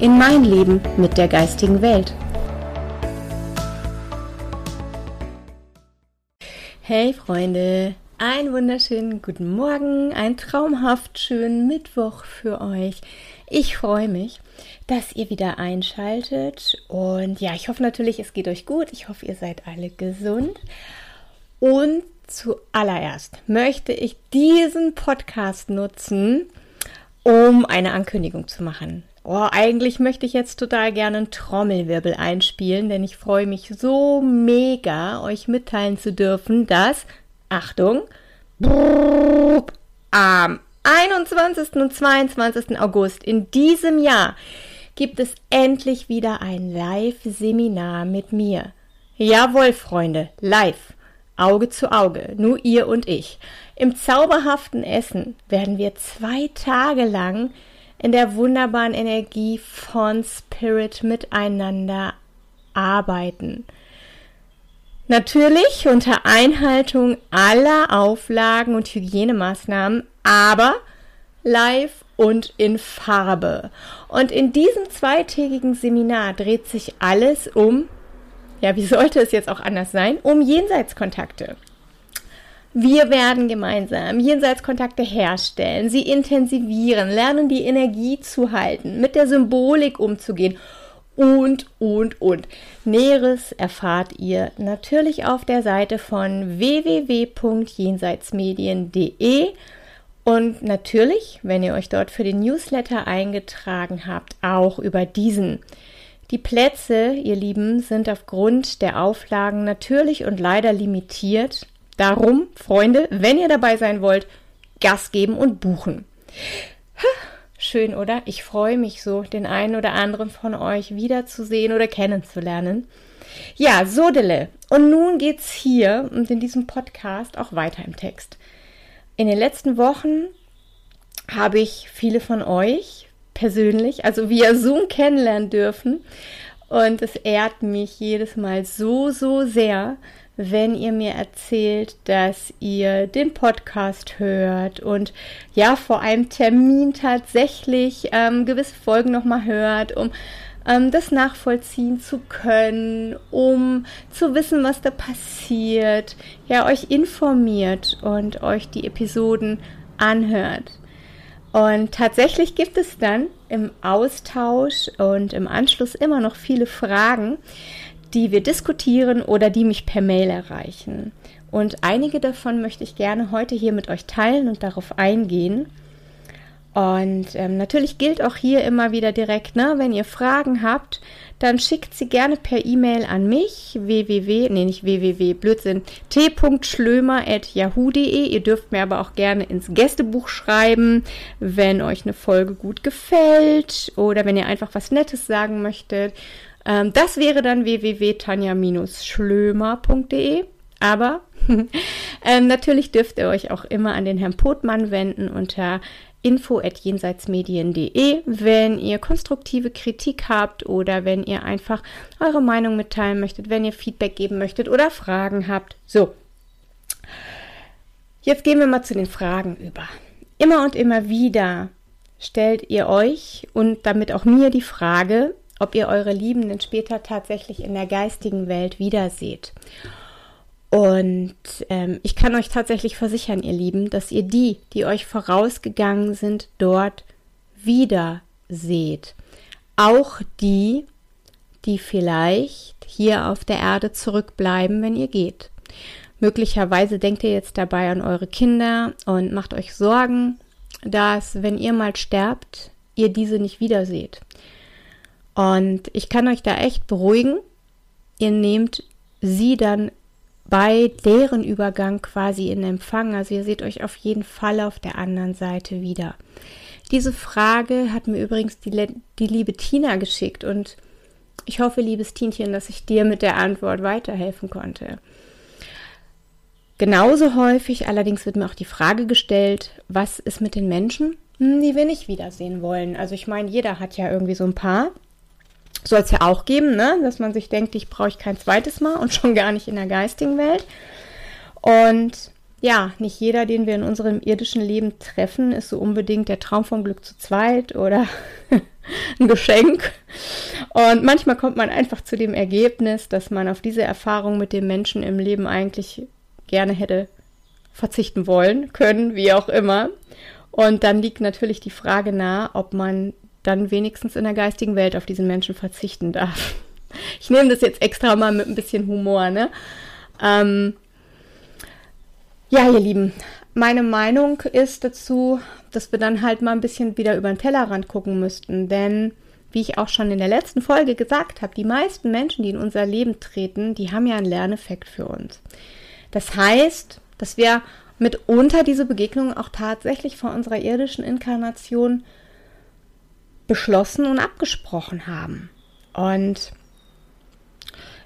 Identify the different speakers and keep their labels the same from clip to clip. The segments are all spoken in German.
Speaker 1: in mein Leben mit der geistigen Welt. Hey Freunde, einen wunderschönen guten Morgen, ein traumhaft schönen Mittwoch für euch. Ich freue mich, dass ihr wieder einschaltet und ja, ich hoffe natürlich, es geht euch gut. Ich hoffe, ihr seid alle gesund. Und zuallererst möchte ich diesen Podcast nutzen, um eine Ankündigung zu machen. Oh, eigentlich möchte ich jetzt total gerne einen Trommelwirbel einspielen, denn ich freue mich so mega, euch mitteilen zu dürfen, dass, Achtung, am 21. und 22. August in diesem Jahr gibt es endlich wieder ein Live-Seminar mit mir. Jawohl, Freunde, live. Auge zu Auge, nur ihr und ich. Im zauberhaften Essen werden wir zwei Tage lang in der wunderbaren Energie von Spirit miteinander arbeiten. Natürlich unter Einhaltung aller Auflagen und Hygienemaßnahmen, aber live und in Farbe. Und in diesem zweitägigen Seminar dreht sich alles um ja, wie sollte es jetzt auch anders sein, um Jenseitskontakte. Wir werden gemeinsam Jenseitskontakte herstellen, sie intensivieren, lernen die Energie zu halten, mit der Symbolik umzugehen und, und, und. Näheres erfahrt ihr natürlich auf der Seite von www.jenseitsmedien.de und natürlich, wenn ihr euch dort für den Newsletter eingetragen habt, auch über diesen. Die Plätze, ihr Lieben, sind aufgrund der Auflagen natürlich und leider limitiert. Darum, Freunde, wenn ihr dabei sein wollt, Gas geben und buchen. Schön, oder? Ich freue mich so, den einen oder anderen von euch wiederzusehen oder kennenzulernen. Ja, Sodele. Und nun geht's hier und in diesem Podcast auch weiter im Text. In den letzten Wochen habe ich viele von euch persönlich, also via Zoom kennenlernen dürfen. Und es ehrt mich jedes Mal so, so sehr, wenn ihr mir erzählt, dass ihr den Podcast hört und ja, vor einem Termin tatsächlich ähm, gewisse Folgen nochmal hört, um ähm, das nachvollziehen zu können, um zu wissen, was da passiert, ja, euch informiert und euch die Episoden anhört. Und tatsächlich gibt es dann im Austausch und im Anschluss immer noch viele Fragen, die wir diskutieren oder die mich per Mail erreichen. Und einige davon möchte ich gerne heute hier mit euch teilen und darauf eingehen. Und ähm, natürlich gilt auch hier immer wieder direkt, ne, wenn ihr Fragen habt, dann schickt sie gerne per E-Mail an mich, www, nee, nicht www, Blödsinn, t.schlömer.yahoo.de. Ihr dürft mir aber auch gerne ins Gästebuch schreiben, wenn euch eine Folge gut gefällt oder wenn ihr einfach was Nettes sagen möchtet. Ähm, das wäre dann www.tanja-schlömer.de. Aber ähm, natürlich dürft ihr euch auch immer an den Herrn Potmann wenden unter info@jenseitsmedien.de, wenn ihr konstruktive Kritik habt oder wenn ihr einfach eure Meinung mitteilen möchtet, wenn ihr Feedback geben möchtet oder Fragen habt. So. Jetzt gehen wir mal zu den Fragen über. Immer und immer wieder stellt ihr euch und damit auch mir die Frage, ob ihr eure Liebenden später tatsächlich in der geistigen Welt wiederseht. Und ähm, ich kann euch tatsächlich versichern, ihr Lieben, dass ihr die, die euch vorausgegangen sind, dort wieder seht. Auch die, die vielleicht hier auf der Erde zurückbleiben, wenn ihr geht. Möglicherweise denkt ihr jetzt dabei an eure Kinder und macht euch Sorgen, dass, wenn ihr mal sterbt, ihr diese nicht wiederseht. Und ich kann euch da echt beruhigen. Ihr nehmt sie dann bei deren Übergang quasi in Empfang. Also ihr seht euch auf jeden Fall auf der anderen Seite wieder. Diese Frage hat mir übrigens die, die liebe Tina geschickt und Ich hoffe, liebes Tienchen, dass ich dir mit der Antwort weiterhelfen konnte. Genauso häufig allerdings wird mir auch die Frage gestellt, was ist mit den Menschen, die wir nicht wiedersehen wollen. Also ich meine, jeder hat ja irgendwie so ein paar. Soll es ja auch geben, ne? dass man sich denkt, ich brauche kein zweites Mal und schon gar nicht in der geistigen Welt. Und ja, nicht jeder, den wir in unserem irdischen Leben treffen, ist so unbedingt der Traum vom Glück zu zweit oder ein Geschenk. Und manchmal kommt man einfach zu dem Ergebnis, dass man auf diese Erfahrung mit dem Menschen im Leben eigentlich gerne hätte verzichten wollen, können, wie auch immer. Und dann liegt natürlich die Frage nahe, ob man dann wenigstens in der geistigen Welt auf diesen Menschen verzichten darf. Ich nehme das jetzt extra mal mit ein bisschen Humor, ne? Ähm, ja, ihr Lieben, meine Meinung ist dazu, dass wir dann halt mal ein bisschen wieder über den Tellerrand gucken müssten. Denn, wie ich auch schon in der letzten Folge gesagt habe, die meisten Menschen, die in unser Leben treten, die haben ja einen Lerneffekt für uns. Das heißt, dass wir mitunter diese Begegnung auch tatsächlich vor unserer irdischen Inkarnation beschlossen und abgesprochen haben. Und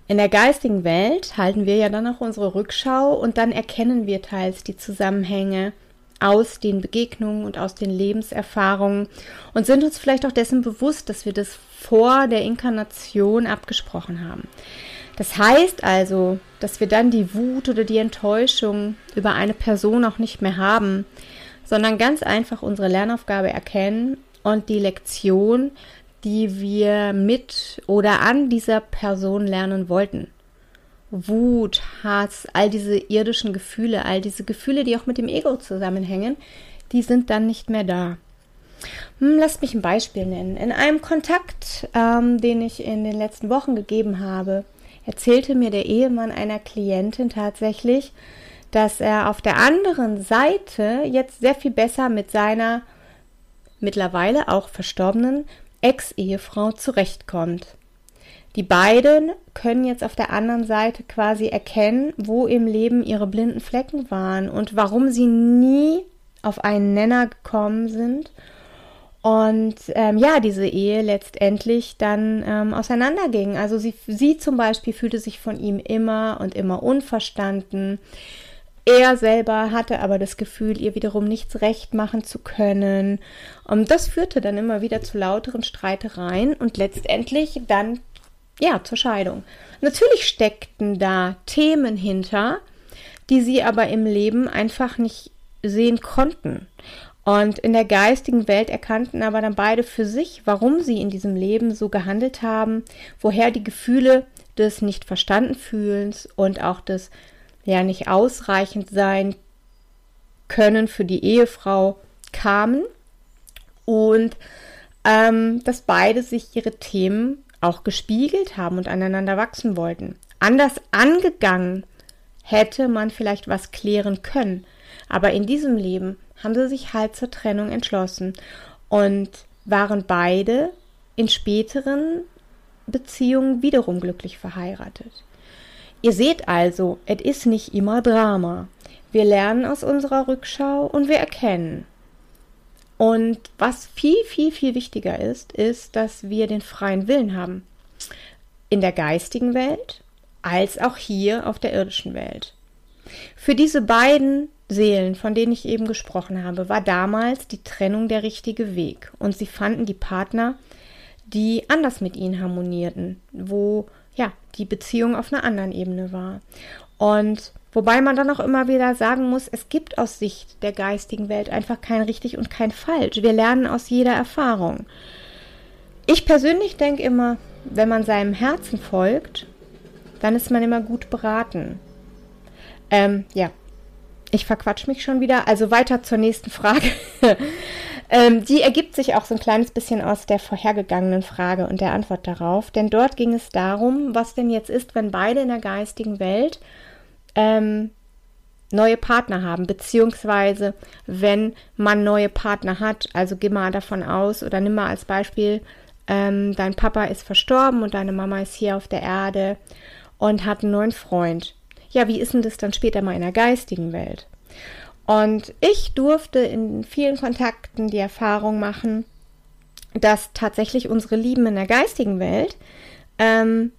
Speaker 1: in der geistigen Welt halten wir ja dann auch unsere Rückschau und dann erkennen wir teils die Zusammenhänge aus den Begegnungen und aus den Lebenserfahrungen und sind uns vielleicht auch dessen bewusst, dass wir das vor der Inkarnation abgesprochen haben. Das heißt also, dass wir dann die Wut oder die Enttäuschung über eine Person auch nicht mehr haben, sondern ganz einfach unsere Lernaufgabe erkennen und die Lektion die wir mit oder an dieser Person lernen wollten. Wut, Hass, all diese irdischen Gefühle, all diese Gefühle, die auch mit dem Ego zusammenhängen, die sind dann nicht mehr da. Hm, lasst mich ein Beispiel nennen. In einem Kontakt, ähm, den ich in den letzten Wochen gegeben habe, erzählte mir der Ehemann einer Klientin tatsächlich, dass er auf der anderen Seite jetzt sehr viel besser mit seiner mittlerweile auch verstorbenen Ex-Ehefrau zurechtkommt. Die beiden können jetzt auf der anderen Seite quasi erkennen, wo im Leben ihre blinden Flecken waren und warum sie nie auf einen Nenner gekommen sind. Und ähm, ja, diese Ehe letztendlich dann ähm, auseinanderging. Also sie, sie zum Beispiel fühlte sich von ihm immer und immer unverstanden. Er selber hatte aber das Gefühl, ihr wiederum nichts recht machen zu können. Und das führte dann immer wieder zu lauteren Streitereien und letztendlich dann ja zur Scheidung. Natürlich steckten da Themen hinter, die sie aber im Leben einfach nicht sehen konnten. Und in der geistigen Welt erkannten aber dann beide für sich, warum sie in diesem Leben so gehandelt haben, woher die Gefühle des nicht verstanden fühlens und auch des ja nicht ausreichend sein können für die Ehefrau kamen und ähm, dass beide sich ihre Themen auch gespiegelt haben und aneinander wachsen wollten. Anders angegangen hätte man vielleicht was klären können, aber in diesem Leben haben sie sich halt zur Trennung entschlossen und waren beide in späteren Beziehungen wiederum glücklich verheiratet. Ihr seht also, es ist nicht immer Drama. Wir lernen aus unserer Rückschau und wir erkennen. Und was viel, viel, viel wichtiger ist, ist, dass wir den freien Willen haben. In der geistigen Welt als auch hier auf der irdischen Welt. Für diese beiden Seelen, von denen ich eben gesprochen habe, war damals die Trennung der richtige Weg. Und sie fanden die Partner, die anders mit ihnen harmonierten, wo ja, die Beziehung auf einer anderen Ebene war. Und wobei man dann auch immer wieder sagen muss, es gibt aus Sicht der geistigen Welt einfach kein richtig und kein falsch. Wir lernen aus jeder Erfahrung. Ich persönlich denke immer, wenn man seinem Herzen folgt, dann ist man immer gut beraten. Ähm, ja, ich verquatsch mich schon wieder. Also weiter zur nächsten Frage. Ähm, die ergibt sich auch so ein kleines bisschen aus der vorhergegangenen Frage und der Antwort darauf. Denn dort ging es darum, was denn jetzt ist, wenn beide in der geistigen Welt ähm, neue Partner haben, beziehungsweise wenn man neue Partner hat. Also geh mal davon aus oder nimm mal als Beispiel, ähm, dein Papa ist verstorben und deine Mama ist hier auf der Erde und hat einen neuen Freund. Ja, wie ist denn das dann später mal in der geistigen Welt? Und ich durfte in vielen Kontakten die Erfahrung machen, dass tatsächlich unsere Lieben in der geistigen Welt ähm,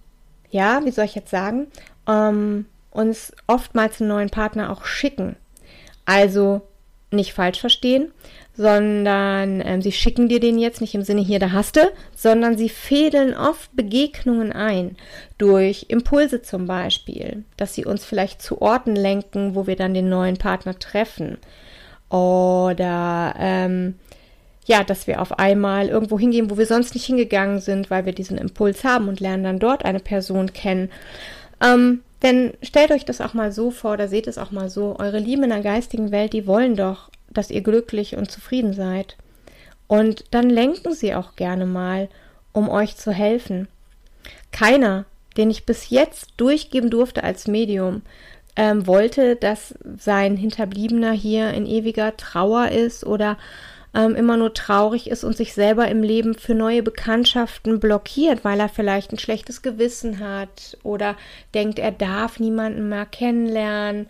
Speaker 1: ja, wie soll ich jetzt sagen, ähm, uns oftmals einen neuen Partner auch schicken. Also nicht falsch verstehen, sondern ähm, sie schicken dir den jetzt nicht im Sinne hier, da hast du, sondern sie fädeln oft Begegnungen ein. Durch Impulse zum Beispiel, dass sie uns vielleicht zu Orten lenken, wo wir dann den neuen Partner treffen. Oder ähm, ja, dass wir auf einmal irgendwo hingehen, wo wir sonst nicht hingegangen sind, weil wir diesen Impuls haben und lernen dann dort eine Person kennen. Ähm, denn stellt euch das auch mal so vor oder seht es auch mal so, eure Lieben in der geistigen Welt, die wollen doch dass ihr glücklich und zufrieden seid. Und dann lenken sie auch gerne mal, um euch zu helfen. Keiner, den ich bis jetzt durchgeben durfte als Medium, ähm, wollte, dass sein Hinterbliebener hier in ewiger Trauer ist oder ähm, immer nur traurig ist und sich selber im Leben für neue Bekanntschaften blockiert, weil er vielleicht ein schlechtes Gewissen hat oder denkt, er darf niemanden mehr kennenlernen.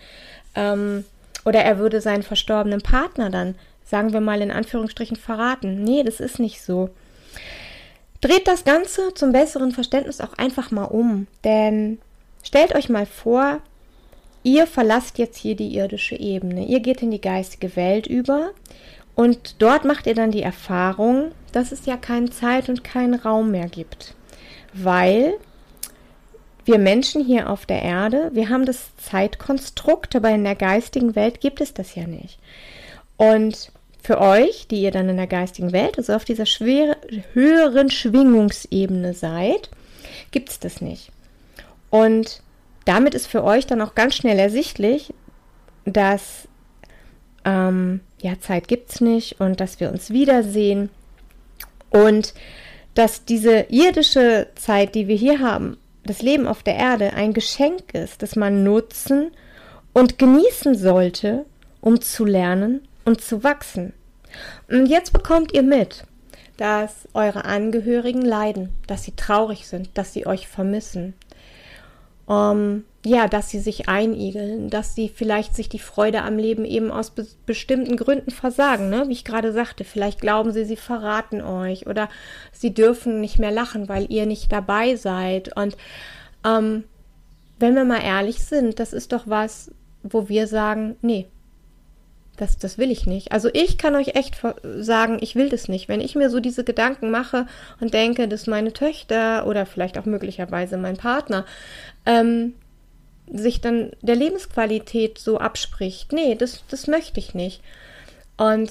Speaker 1: Ähm, oder er würde seinen verstorbenen Partner dann, sagen wir mal in Anführungsstrichen, verraten. Nee, das ist nicht so. Dreht das Ganze zum besseren Verständnis auch einfach mal um. Denn stellt euch mal vor, ihr verlasst jetzt hier die irdische Ebene. Ihr geht in die geistige Welt über und dort macht ihr dann die Erfahrung, dass es ja keinen Zeit und keinen Raum mehr gibt. Weil wir Menschen hier auf der Erde, wir haben das Zeitkonstrukt, aber in der geistigen Welt gibt es das ja nicht. Und für euch, die ihr dann in der geistigen Welt, also auf dieser schwere, höheren Schwingungsebene seid, gibt es das nicht. Und damit ist für euch dann auch ganz schnell ersichtlich, dass ähm, ja, Zeit gibt es nicht und dass wir uns wiedersehen und dass diese irdische Zeit, die wir hier haben, das Leben auf der Erde ein Geschenk ist, das man nutzen und genießen sollte, um zu lernen und zu wachsen. Und jetzt bekommt ihr mit, dass eure Angehörigen leiden, dass sie traurig sind, dass sie euch vermissen, um, ja, dass sie sich einigeln, dass sie vielleicht sich die Freude am Leben eben aus be bestimmten Gründen versagen, ne? wie ich gerade sagte. Vielleicht glauben sie, sie verraten euch oder sie dürfen nicht mehr lachen, weil ihr nicht dabei seid. Und ähm, wenn wir mal ehrlich sind, das ist doch was, wo wir sagen, nee, das, das will ich nicht. Also ich kann euch echt sagen, ich will das nicht. Wenn ich mir so diese Gedanken mache und denke, dass meine Töchter oder vielleicht auch möglicherweise mein Partner ähm, sich dann der Lebensqualität so abspricht. Nee, das, das möchte ich nicht. Und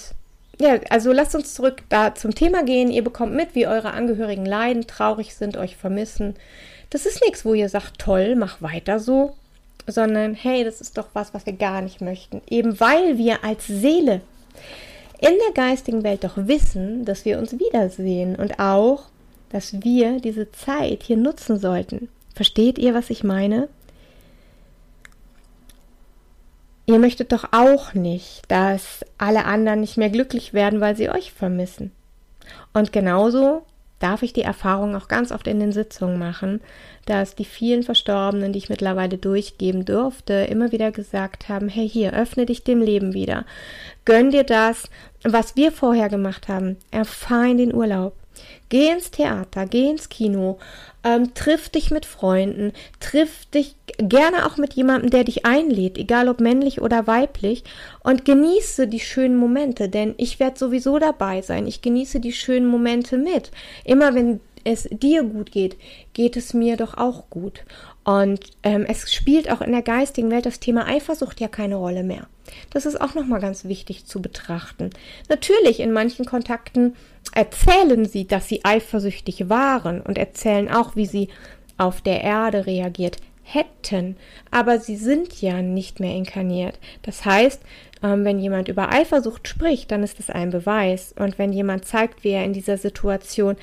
Speaker 1: ja, also lasst uns zurück da zum Thema gehen. Ihr bekommt mit, wie eure Angehörigen leiden, traurig sind, euch vermissen. Das ist nichts, wo ihr sagt, toll, mach weiter so sondern hey, das ist doch was, was wir gar nicht möchten. Eben weil wir als Seele in der geistigen Welt doch wissen, dass wir uns wiedersehen und auch, dass wir diese Zeit hier nutzen sollten. Versteht ihr, was ich meine? Ihr möchtet doch auch nicht, dass alle anderen nicht mehr glücklich werden, weil sie euch vermissen. Und genauso darf ich die Erfahrung auch ganz oft in den Sitzungen machen, dass die vielen Verstorbenen, die ich mittlerweile durchgeben durfte, immer wieder gesagt haben, hey hier, öffne dich dem Leben wieder. Gönn dir das, was wir vorher gemacht haben. Erfahr in den Urlaub. Geh ins Theater, geh ins Kino, ähm, triff dich mit Freunden, triff dich gerne auch mit jemandem, der dich einlädt, egal ob männlich oder weiblich, und genieße die schönen Momente, denn ich werde sowieso dabei sein. Ich genieße die schönen Momente mit. Immer wenn es dir gut geht, geht es mir doch auch gut. Und ähm, es spielt auch in der geistigen Welt das Thema Eifersucht ja keine Rolle mehr. Das ist auch nochmal ganz wichtig zu betrachten. Natürlich, in manchen Kontakten erzählen sie, dass sie eifersüchtig waren und erzählen auch, wie sie auf der Erde reagiert hätten, aber sie sind ja nicht mehr inkarniert. Das heißt, ähm, wenn jemand über Eifersucht spricht, dann ist es ein Beweis. Und wenn jemand zeigt, wie er in dieser Situation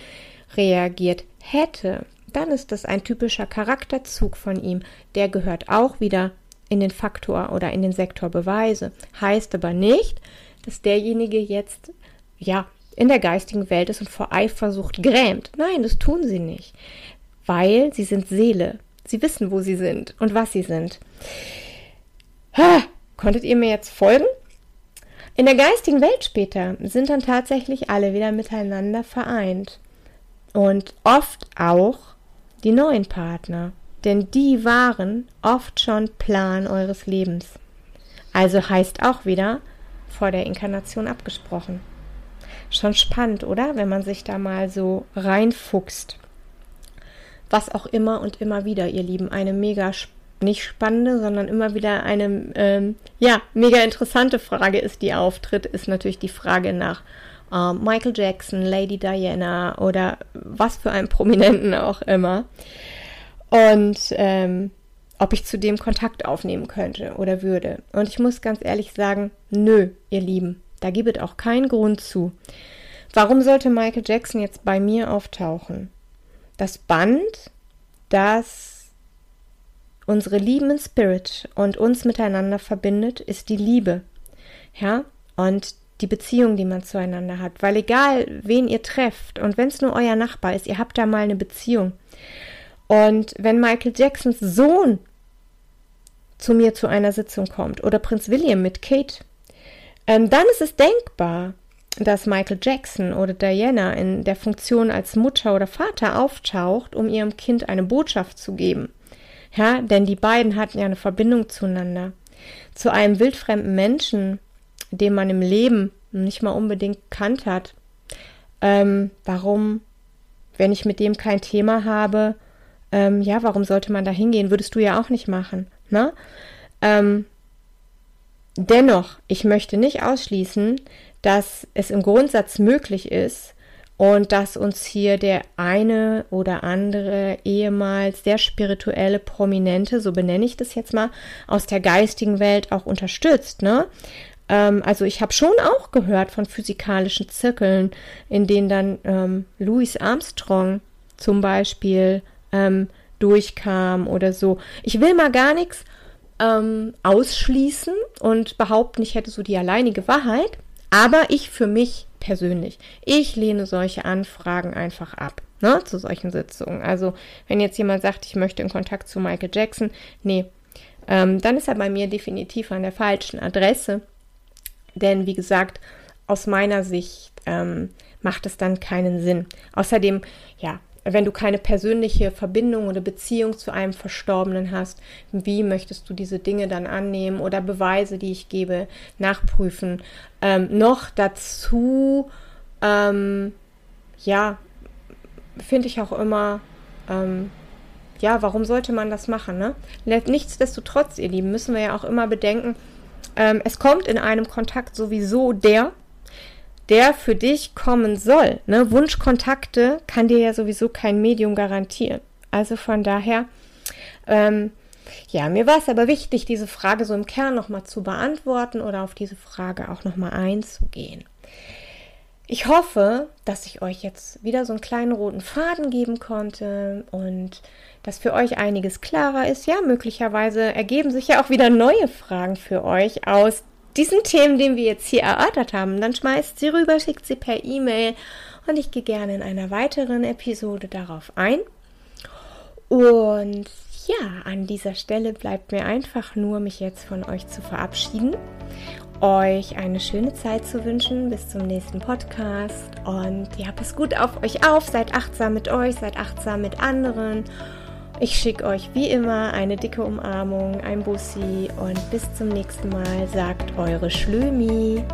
Speaker 1: reagiert hätte, dann ist das ein typischer Charakterzug von ihm. Der gehört auch wieder in den Faktor oder in den Sektor Beweise. Heißt aber nicht, dass derjenige jetzt, ja, in der geistigen Welt ist und vor Eifersucht grämt. Nein, das tun sie nicht, weil sie sind Seele. Sie wissen, wo sie sind und was sie sind. Ha, konntet ihr mir jetzt folgen? In der geistigen Welt später sind dann tatsächlich alle wieder miteinander vereint. Und oft auch die neuen Partner, denn die waren oft schon Plan eures Lebens. Also heißt auch wieder vor der Inkarnation abgesprochen. Schon spannend, oder? Wenn man sich da mal so reinfuchst. Was auch immer und immer wieder, ihr Lieben, eine mega nicht spannende, sondern immer wieder eine ähm, ja mega interessante Frage ist, die auftritt, ist natürlich die Frage nach äh, Michael Jackson, Lady Diana oder was für einen Prominenten auch immer. Und ähm, ob ich zu dem Kontakt aufnehmen könnte oder würde. Und ich muss ganz ehrlich sagen, nö, ihr Lieben, da gibt es auch keinen Grund zu. Warum sollte Michael Jackson jetzt bei mir auftauchen? Das Band, das unsere lieben Spirit und uns miteinander verbindet, ist die Liebe. Ja, und die Beziehung, die man zueinander hat. Weil egal, wen ihr trefft und wenn es nur euer Nachbar ist, ihr habt da mal eine Beziehung. Und wenn Michael Jacksons Sohn zu mir zu einer Sitzung kommt oder Prinz William mit Kate, ähm, dann ist es denkbar, dass Michael Jackson oder Diana in der Funktion als Mutter oder Vater auftaucht, um ihrem Kind eine Botschaft zu geben. Ja, denn die beiden hatten ja eine Verbindung zueinander. Zu einem wildfremden Menschen, den man im Leben nicht mal unbedingt kannt hat. Ähm, warum, wenn ich mit dem kein Thema habe, ähm, ja, warum sollte man da hingehen? Würdest du ja auch nicht machen, ne? Ähm, dennoch, ich möchte nicht ausschließen, dass es im Grundsatz möglich ist und dass uns hier der eine oder andere ehemals sehr spirituelle Prominente, so benenne ich das jetzt mal, aus der geistigen Welt auch unterstützt. Ne? Ähm, also ich habe schon auch gehört von physikalischen Zirkeln, in denen dann ähm, Louis Armstrong zum Beispiel ähm, durchkam oder so. Ich will mal gar nichts ähm, ausschließen und behaupten, ich hätte so die alleinige Wahrheit. Aber ich für mich persönlich, ich lehne solche Anfragen einfach ab. Ne, zu solchen Sitzungen. Also, wenn jetzt jemand sagt, ich möchte in Kontakt zu Michael Jackson, nee, ähm, dann ist er bei mir definitiv an der falschen Adresse. Denn, wie gesagt, aus meiner Sicht ähm, macht es dann keinen Sinn. Außerdem, ja, wenn du keine persönliche Verbindung oder Beziehung zu einem Verstorbenen hast, wie möchtest du diese Dinge dann annehmen oder Beweise, die ich gebe, nachprüfen? Ähm, noch dazu, ähm, ja, finde ich auch immer, ähm, ja, warum sollte man das machen? Ne? Nichtsdestotrotz, ihr Lieben, müssen wir ja auch immer bedenken, ähm, es kommt in einem Kontakt sowieso der, der für dich kommen soll. Ne? Wunschkontakte kann dir ja sowieso kein Medium garantieren. Also von daher, ähm, ja, mir war es aber wichtig, diese Frage so im Kern nochmal zu beantworten oder auf diese Frage auch nochmal einzugehen. Ich hoffe, dass ich euch jetzt wieder so einen kleinen roten Faden geben konnte und dass für euch einiges klarer ist. Ja, möglicherweise ergeben sich ja auch wieder neue Fragen für euch aus diesen Themen, den wir jetzt hier erörtert haben, dann schmeißt sie rüber, schickt sie per E-Mail und ich gehe gerne in einer weiteren Episode darauf ein. Und ja, an dieser Stelle bleibt mir einfach nur, mich jetzt von euch zu verabschieden, euch eine schöne Zeit zu wünschen. Bis zum nächsten Podcast. Und ja, passt gut auf euch auf, seid achtsam mit euch, seid achtsam mit anderen. Ich schicke euch wie immer eine dicke Umarmung, ein Bussi. Und bis zum nächsten Mal, sagt eure Schlömi.